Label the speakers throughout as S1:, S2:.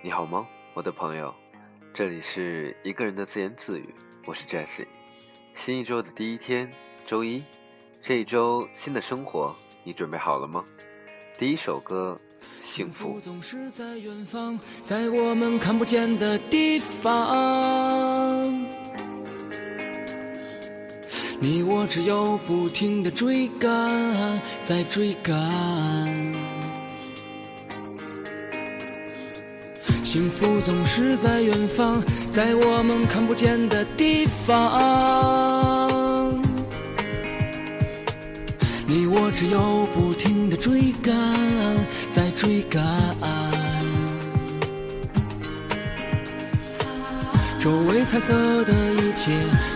S1: 你好吗，我的朋友？这里是一个人的自言自语，我是 Jesse。新一周的第一天，周一，这一周新的生活，你准备好了吗？第一首歌，幸福。
S2: 总是在远方，在我们看不见的地方。你我只有不停的追赶，在追赶。幸福总是在远方，在我们看不见的地方。你我只有不停的追赶，在追赶。周围彩色的一切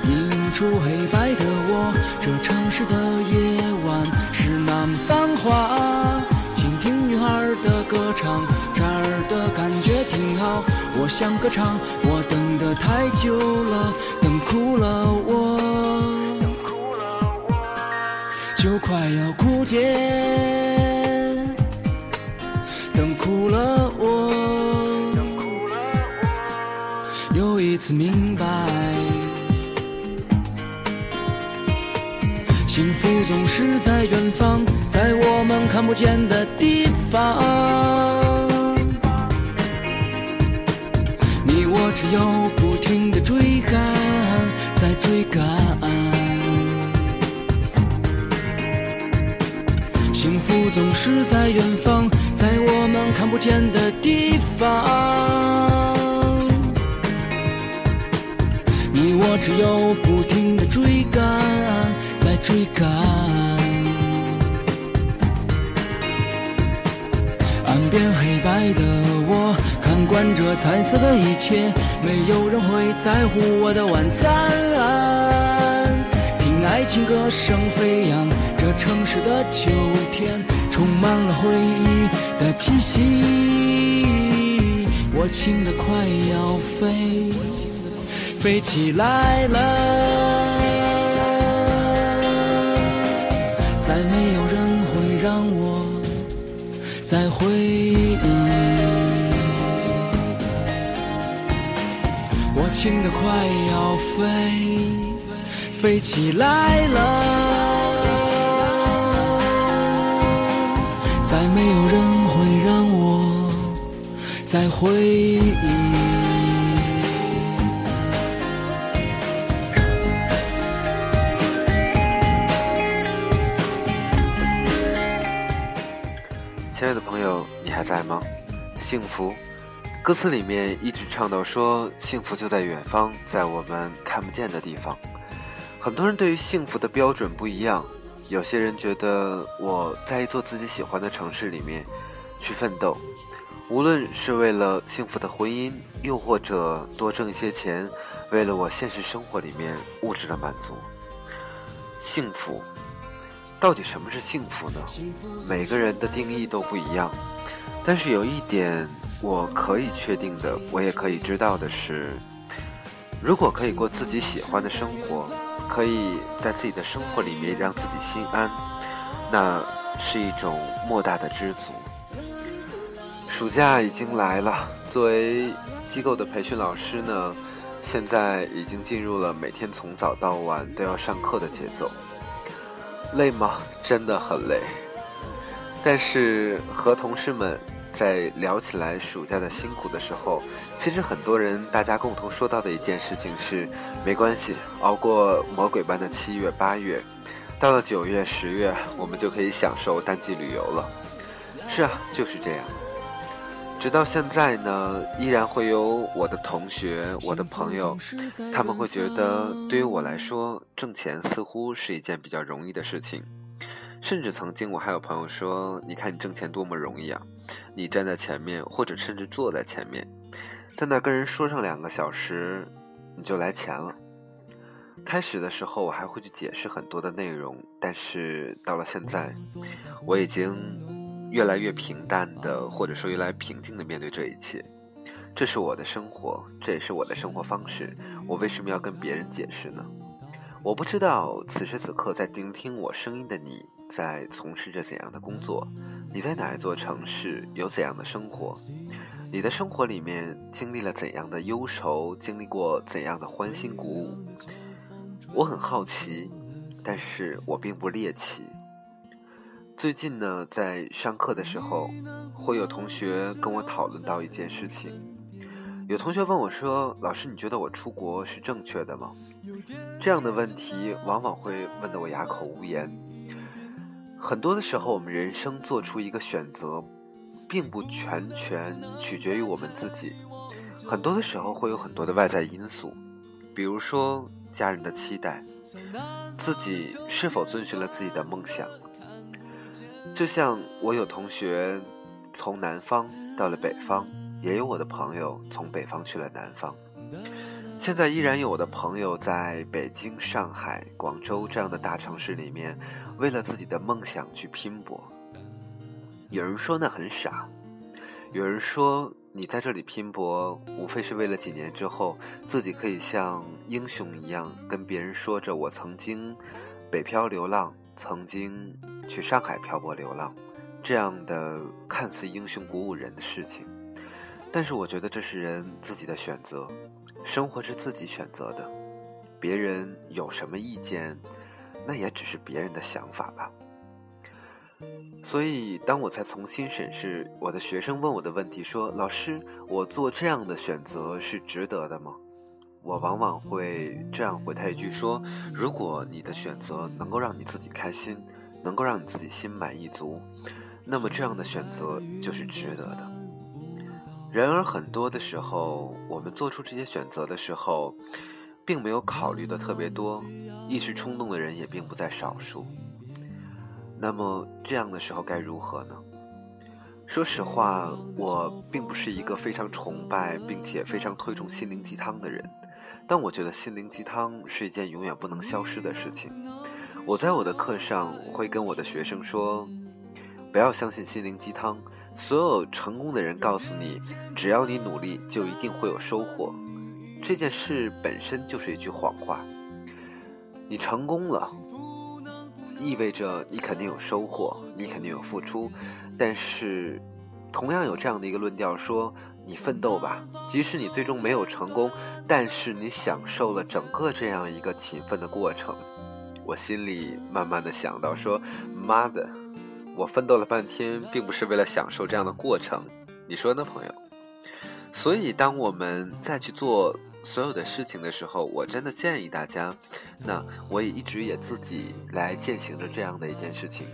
S2: 映出黑白的我，这城市的夜晚是那么繁华。倾听女孩的歌唱。我想歌唱，我等得太久了，等哭了我，等哭了我就快要枯竭，等哭了我，又一次明白，幸福总是在远方，在我们看不见的地方。我只有不停的追赶，在追赶。幸福总是在远方，在我们看不见的地方。你我只有不停的追赶，在追赶。岸边黑白的我。看惯这彩色的一切，没有人会在乎我的晚餐。听爱情歌声飞扬，这城市的秋天充满了回忆的气息。我轻得快要飞，飞起来了，再没有人会让我再回忆。轻的快要飞，飞起来了，再没有人会让我再回忆。
S1: 亲爱的朋友，你还在吗？幸福。歌词里面一直唱到说，幸福就在远方，在我们看不见的地方。很多人对于幸福的标准不一样，有些人觉得我在一座自己喜欢的城市里面去奋斗，无论是为了幸福的婚姻，又或者多挣一些钱，为了我现实生活里面物质的满足。幸福，到底什么是幸福呢？每个人的定义都不一样，但是有一点。我可以确定的，我也可以知道的是，如果可以过自己喜欢的生活，可以在自己的生活里面让自己心安，那是一种莫大的知足。暑假已经来了，作为机构的培训老师呢，现在已经进入了每天从早到晚都要上课的节奏。累吗？真的很累。但是和同事们。在聊起来暑假的辛苦的时候，其实很多人大家共同说到的一件事情是：没关系，熬过魔鬼般的七月八月，到了九月十月，我们就可以享受淡季旅游了。是啊，就是这样。直到现在呢，依然会有我的同学、我的朋友，他们会觉得，对于我来说，挣钱似乎是一件比较容易的事情。甚至曾经，我还有朋友说：“你看你挣钱多么容易啊！你站在前面，或者甚至坐在前面，在那跟人说上两个小时，你就来钱了。”开始的时候，我还会去解释很多的内容，但是到了现在，我已经越来越平淡的，或者说越来越平静的面对这一切。这是我的生活，这也是我的生活方式。我为什么要跟别人解释呢？我不知道此时此刻在聆听我声音的你。在从事着怎样的工作？你在哪一座城市？有怎样的生活？你的生活里面经历了怎样的忧愁，经历过怎样的欢欣鼓舞？我很好奇，但是我并不猎奇。最近呢，在上课的时候，会有同学跟我讨论到一件事情。有同学问我说：“老师，你觉得我出国是正确的吗？”这样的问题往往会问得我哑口无言。很多的时候，我们人生做出一个选择。并不全权取决于我们自己，很多的时候会有很多的外在因素，比如说家人的期待，自己是否遵循了自己的梦想。就像我有同学从南方到了北方，也有我的朋友从北方去了南方，现在依然有我的朋友在北京、上海、广州这样的大城市里面，为了自己的梦想去拼搏。有人说那很傻，有人说你在这里拼搏，无非是为了几年之后自己可以像英雄一样跟别人说着我曾经北漂流浪，曾经去上海漂泊流浪，这样的看似英雄鼓舞人的事情。但是我觉得这是人自己的选择，生活是自己选择的，别人有什么意见，那也只是别人的想法吧。所以，当我在重新审视我的学生问我的问题，说：“老师，我做这样的选择是值得的吗？”我往往会这样回他一句：“说，如果你的选择能够让你自己开心，能够让你自己心满意足，那么这样的选择就是值得的。”然而，很多的时候，我们做出这些选择的时候，并没有考虑的特别多，一时冲动的人也并不在少数。那么这样的时候该如何呢？说实话，我并不是一个非常崇拜并且非常推崇心灵鸡汤的人，但我觉得心灵鸡汤是一件永远不能消失的事情。我在我的课上会跟我的学生说，不要相信心灵鸡汤，所有成功的人告诉你，只要你努力就一定会有收获，这件事本身就是一句谎话。你成功了。意味着你肯定有收获，你肯定有付出，但是，同样有这样的一个论调说，你奋斗吧，即使你最终没有成功，但是你享受了整个这样一个勤奋的过程。我心里慢慢的想到说，妈的，我奋斗了半天，并不是为了享受这样的过程，你说呢，朋友？所以，当我们再去做。所有的事情的时候，我真的建议大家，那我也一直也自己来践行着这样的一件事情。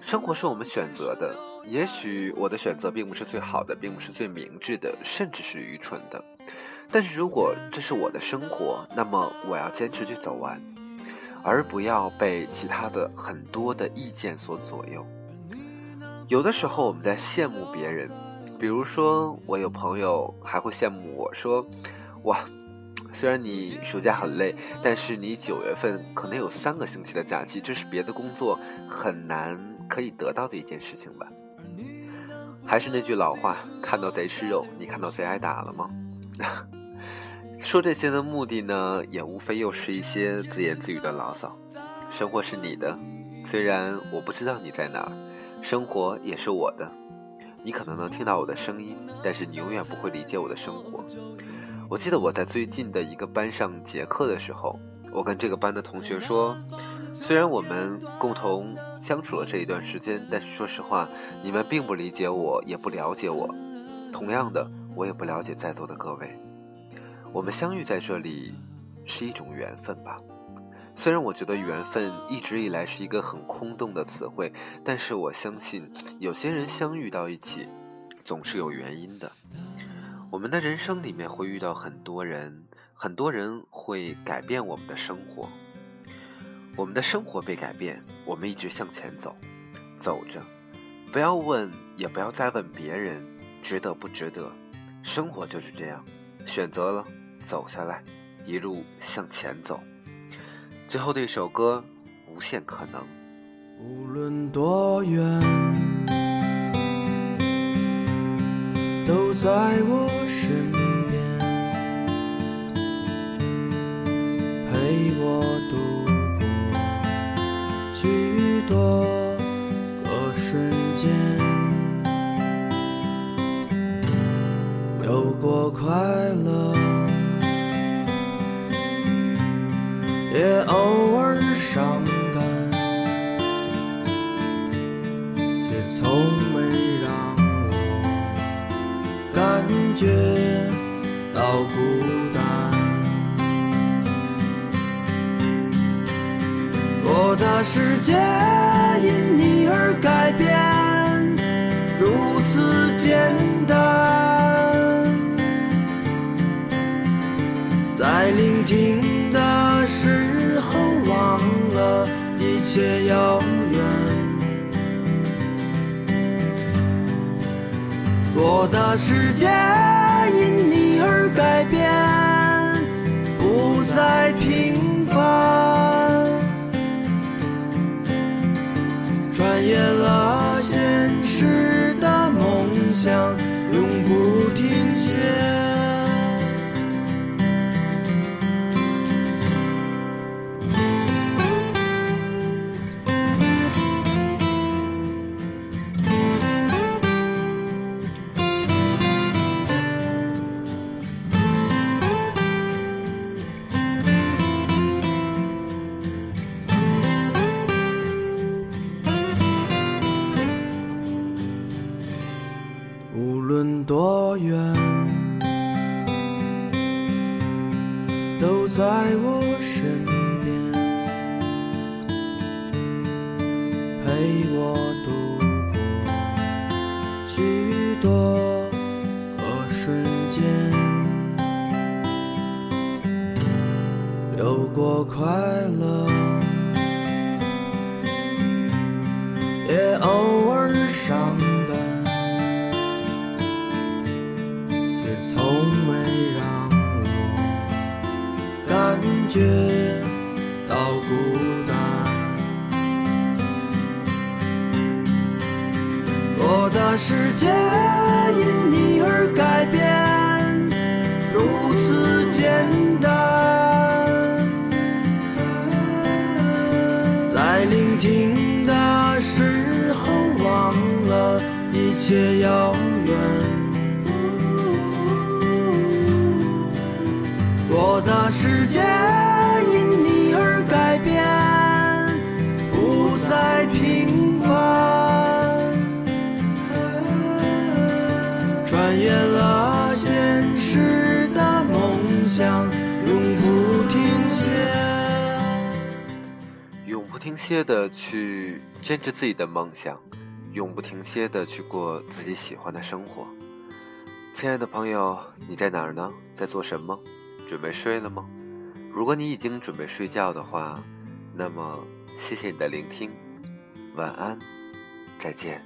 S1: 生活是我们选择的，也许我的选择并不是最好的，并不是最明智的，甚至是愚蠢的。但是如果这是我的生活，那么我要坚持去走完，而不要被其他的很多的意见所左右。有的时候我们在羡慕别人，比如说我有朋友还会羡慕我说。哇，虽然你暑假很累，但是你九月份可能有三个星期的假期，这是别的工作很难可以得到的一件事情吧？还是那句老话，看到贼吃肉，你看到贼挨打了吗？说这些的目的呢，也无非又是一些自言自语的牢骚。生活是你的，虽然我不知道你在哪儿，生活也是我的。你可能能听到我的声音，但是你永远不会理解我的生活。我记得我在最近的一个班上结课的时候，我跟这个班的同学说，虽然我们共同相处了这一段时间，但是说实话，你们并不理解我，也不了解我。同样的，我也不了解在座的各位。我们相遇在这里，是一种缘分吧。虽然我觉得缘分一直以来是一个很空洞的词汇，但是我相信有些人相遇到一起，总是有原因的。我们的人生里面会遇到很多人，很多人会改变我们的生活。我们的生活被改变，我们一直向前走，走着，不要问，也不要再问别人值得不值得。生活就是这样，选择了走下来，一路向前走。最后的一首歌，无限可能。
S2: 无论多远。都在我身边，陪我度过许多个瞬间。
S3: 有过快伤感却从没让我感觉到孤单。我的世界因你而改变如此简单。我的世界因你而改变，不再平凡，穿越了现实的梦想，快乐，也偶尔伤感，却从没让我感。觉到孤单，我的世界因你而改变，一切遥远。我的世界因你而改变，不再平凡，穿越了现实的梦想，永不停歇，
S1: 永不停歇的去坚持自己的梦想，永不停歇的去过自己喜欢的生活。亲爱的朋友你在哪儿呢？在做什么？准备睡了吗？如果你已经准备睡觉的话那么谢谢你的聆听晚安再见。